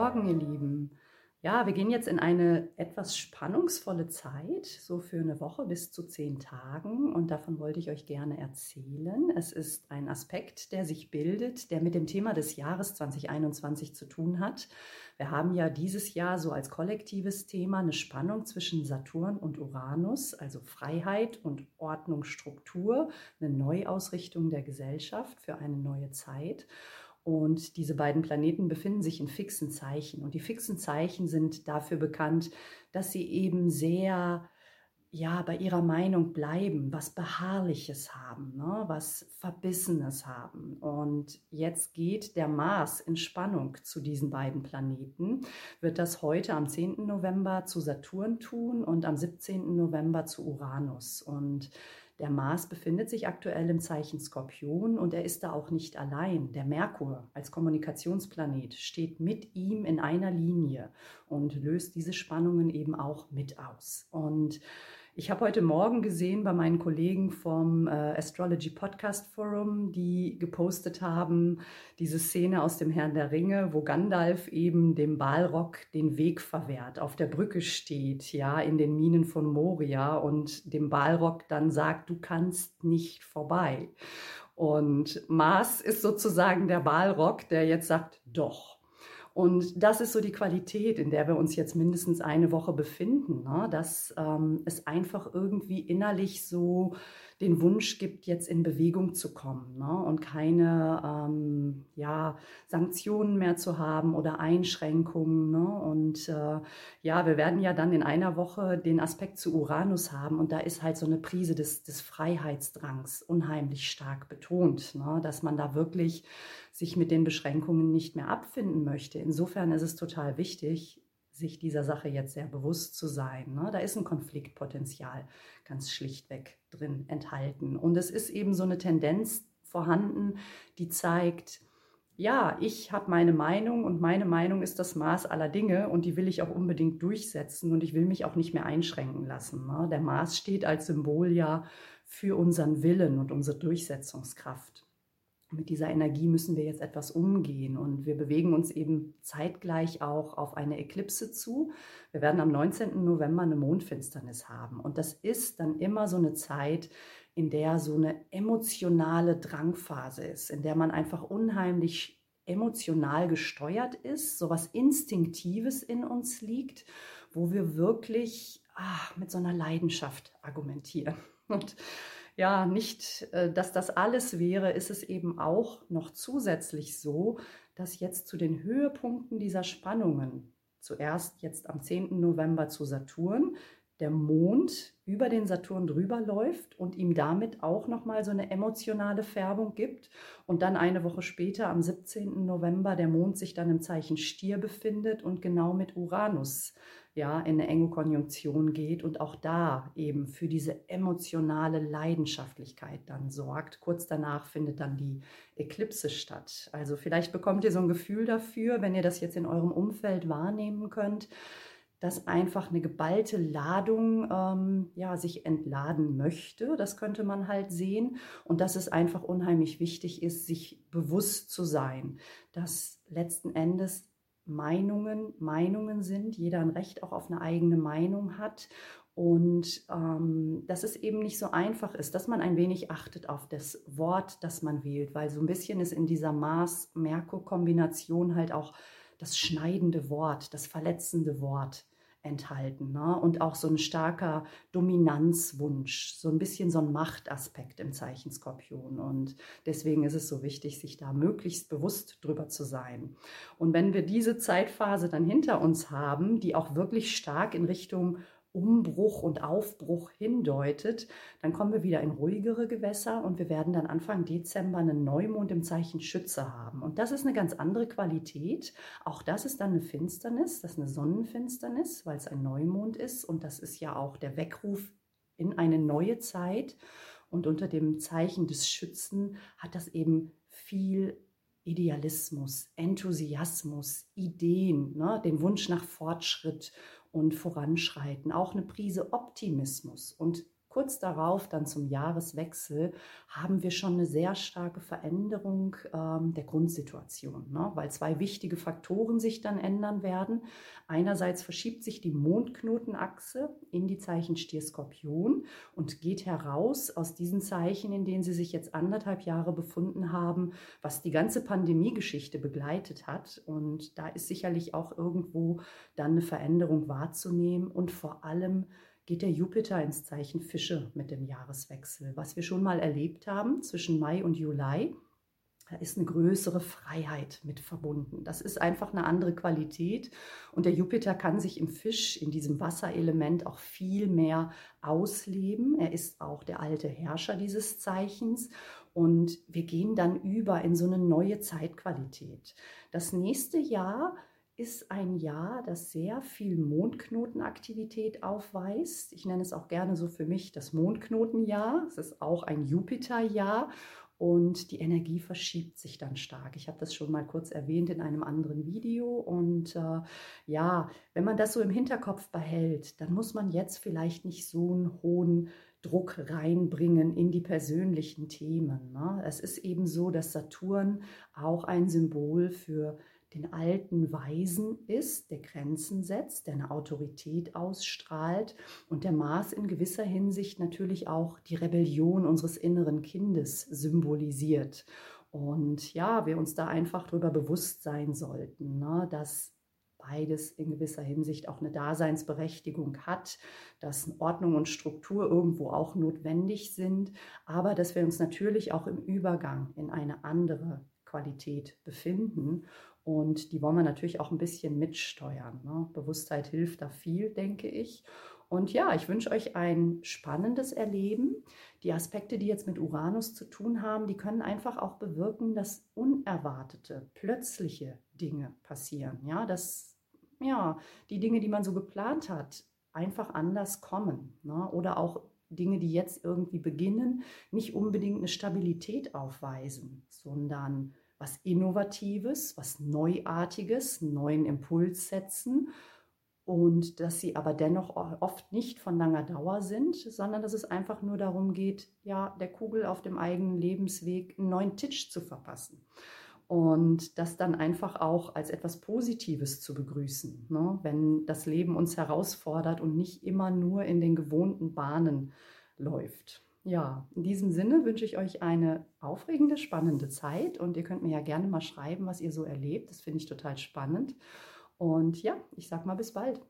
Morgen, ihr Lieben. Ja, wir gehen jetzt in eine etwas spannungsvolle Zeit, so für eine Woche bis zu zehn Tagen. Und davon wollte ich euch gerne erzählen. Es ist ein Aspekt, der sich bildet, der mit dem Thema des Jahres 2021 zu tun hat. Wir haben ja dieses Jahr so als kollektives Thema eine Spannung zwischen Saturn und Uranus, also Freiheit und Ordnung, Struktur, eine Neuausrichtung der Gesellschaft für eine neue Zeit. Und diese beiden Planeten befinden sich in fixen Zeichen. Und die fixen Zeichen sind dafür bekannt, dass sie eben sehr ja, bei ihrer Meinung bleiben, was Beharrliches haben, ne? was Verbissenes haben. Und jetzt geht der Mars in Spannung zu diesen beiden Planeten, wird das heute am 10. November zu Saturn tun und am 17. November zu Uranus. Und der Mars befindet sich aktuell im Zeichen Skorpion und er ist da auch nicht allein. Der Merkur als Kommunikationsplanet steht mit ihm in einer Linie und löst diese Spannungen eben auch mit aus. Und ich habe heute Morgen gesehen bei meinen Kollegen vom äh, Astrology Podcast Forum, die gepostet haben, diese Szene aus dem Herrn der Ringe, wo Gandalf eben dem Balrog den Weg verwehrt, auf der Brücke steht, ja, in den Minen von Moria und dem Balrog dann sagt, du kannst nicht vorbei. Und Mars ist sozusagen der Balrog, der jetzt sagt, doch. Und das ist so die Qualität, in der wir uns jetzt mindestens eine Woche befinden, ne? dass ähm, es einfach irgendwie innerlich so den Wunsch gibt, jetzt in Bewegung zu kommen ne? und keine ähm, ja, Sanktionen mehr zu haben oder Einschränkungen. Ne? Und äh, ja, wir werden ja dann in einer Woche den Aspekt zu Uranus haben und da ist halt so eine Prise des, des Freiheitsdrangs unheimlich stark betont, ne? dass man da wirklich sich mit den Beschränkungen nicht mehr abfinden möchte. Insofern ist es total wichtig, sich dieser Sache jetzt sehr bewusst zu sein. Ne? Da ist ein Konfliktpotenzial ganz schlichtweg drin enthalten. Und es ist eben so eine Tendenz vorhanden, die zeigt, ja, ich habe meine Meinung und meine Meinung ist das Maß aller Dinge und die will ich auch unbedingt durchsetzen und ich will mich auch nicht mehr einschränken lassen. Ne? Der Maß steht als Symbol ja für unseren Willen und unsere Durchsetzungskraft mit dieser Energie müssen wir jetzt etwas umgehen und wir bewegen uns eben zeitgleich auch auf eine Eklipse zu. Wir werden am 19. November eine Mondfinsternis haben und das ist dann immer so eine Zeit, in der so eine emotionale Drangphase ist, in der man einfach unheimlich emotional gesteuert ist, so was Instinktives in uns liegt, wo wir wirklich ach, mit so einer Leidenschaft argumentieren. Und ja nicht, äh, dass das alles wäre, ist es eben auch noch zusätzlich so, dass jetzt zu den Höhepunkten dieser Spannungen, zuerst jetzt am 10. November zu Saturn, der Mond über den Saturn drüber läuft und ihm damit auch nochmal so eine emotionale Färbung gibt. Und dann eine Woche später, am 17. November, der Mond sich dann im Zeichen Stier befindet und genau mit Uranus ja, in eine enge Konjunktion geht und auch da eben für diese emotionale Leidenschaftlichkeit dann sorgt. Kurz danach findet dann die Eklipse statt. Also vielleicht bekommt ihr so ein Gefühl dafür, wenn ihr das jetzt in eurem Umfeld wahrnehmen könnt, dass einfach eine geballte Ladung ähm, ja, sich entladen möchte. Das könnte man halt sehen. Und dass es einfach unheimlich wichtig ist, sich bewusst zu sein, dass letzten Endes Meinungen Meinungen sind, jeder ein Recht auch auf eine eigene Meinung hat und ähm, dass es eben nicht so einfach ist, dass man ein wenig achtet auf das Wort, das man wählt, weil so ein bisschen ist in dieser Maß-Merkur-Kombination halt auch das schneidende Wort, das verletzende Wort enthalten. Ne? Und auch so ein starker Dominanzwunsch, so ein bisschen so ein Machtaspekt im Zeichen Skorpion. Und deswegen ist es so wichtig, sich da möglichst bewusst drüber zu sein. Und wenn wir diese Zeitphase dann hinter uns haben, die auch wirklich stark in Richtung Umbruch und Aufbruch hindeutet, dann kommen wir wieder in ruhigere Gewässer und wir werden dann Anfang Dezember einen Neumond im Zeichen Schütze haben. Und das ist eine ganz andere Qualität. Auch das ist dann eine Finsternis, das ist eine Sonnenfinsternis, weil es ein Neumond ist und das ist ja auch der Weckruf in eine neue Zeit. Und unter dem Zeichen des Schützen hat das eben viel Idealismus, Enthusiasmus, Ideen, ne, den Wunsch nach Fortschritt und Voranschreiten, auch eine Prise Optimismus. Und kurz darauf, dann zum Jahreswechsel, haben wir schon eine sehr starke Veränderung ähm, der Grundsituation, ne? weil zwei wichtige Faktoren sich dann ändern werden. Einerseits verschiebt sich die Mondknotenachse in die Zeichen Stier-Skorpion und geht heraus aus diesen Zeichen, in denen sie sich jetzt anderthalb Jahre befunden haben, was die ganze Pandemiegeschichte begleitet hat. Und da ist sicherlich auch irgendwo dann eine Veränderung wahrzunehmen und vor allem geht der Jupiter ins Zeichen Fische mit dem Jahreswechsel. Was wir schon mal erlebt haben zwischen Mai und Juli, da ist eine größere Freiheit mit verbunden. Das ist einfach eine andere Qualität. Und der Jupiter kann sich im Fisch, in diesem Wasserelement, auch viel mehr ausleben. Er ist auch der alte Herrscher dieses Zeichens. Und wir gehen dann über in so eine neue Zeitqualität. Das nächste Jahr ist ein Jahr, das sehr viel Mondknotenaktivität aufweist. Ich nenne es auch gerne so für mich das Mondknotenjahr. Es ist auch ein Jupiterjahr und die Energie verschiebt sich dann stark. Ich habe das schon mal kurz erwähnt in einem anderen Video. Und äh, ja, wenn man das so im Hinterkopf behält, dann muss man jetzt vielleicht nicht so einen hohen Druck reinbringen in die persönlichen Themen. Ne? Es ist eben so, dass Saturn auch ein Symbol für den alten Weisen ist, der Grenzen setzt, der eine Autorität ausstrahlt und der Mars in gewisser Hinsicht natürlich auch die Rebellion unseres inneren Kindes symbolisiert. Und ja, wir uns da einfach darüber bewusst sein sollten, ne, dass beides in gewisser Hinsicht auch eine Daseinsberechtigung hat, dass Ordnung und Struktur irgendwo auch notwendig sind, aber dass wir uns natürlich auch im Übergang in eine andere Qualität befinden und die wollen wir natürlich auch ein bisschen mitsteuern. Ne? Bewusstheit hilft da viel, denke ich. Und ja, ich wünsche euch ein spannendes Erleben. Die Aspekte, die jetzt mit Uranus zu tun haben, die können einfach auch bewirken, dass unerwartete, plötzliche Dinge passieren. Ja, dass ja, die Dinge, die man so geplant hat, einfach anders kommen. Ne? Oder auch Dinge, die jetzt irgendwie beginnen, nicht unbedingt eine Stabilität aufweisen, sondern was Innovatives, was Neuartiges, neuen Impuls setzen und dass sie aber dennoch oft nicht von langer Dauer sind, sondern dass es einfach nur darum geht, ja, der Kugel auf dem eigenen Lebensweg einen neuen Titsch zu verpassen und das dann einfach auch als etwas Positives zu begrüßen, ne? wenn das Leben uns herausfordert und nicht immer nur in den gewohnten Bahnen läuft. Ja, in diesem Sinne wünsche ich euch eine aufregende, spannende Zeit und ihr könnt mir ja gerne mal schreiben, was ihr so erlebt. Das finde ich total spannend. Und ja, ich sage mal bis bald.